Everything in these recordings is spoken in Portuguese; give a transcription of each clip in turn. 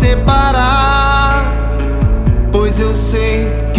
separar, pois eu sei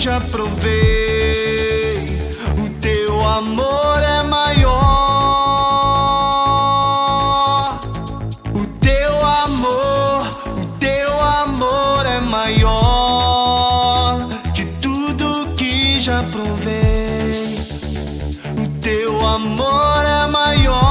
já provei. O teu amor é maior. O teu amor, o teu amor é maior de tudo que já provei. O teu amor é maior.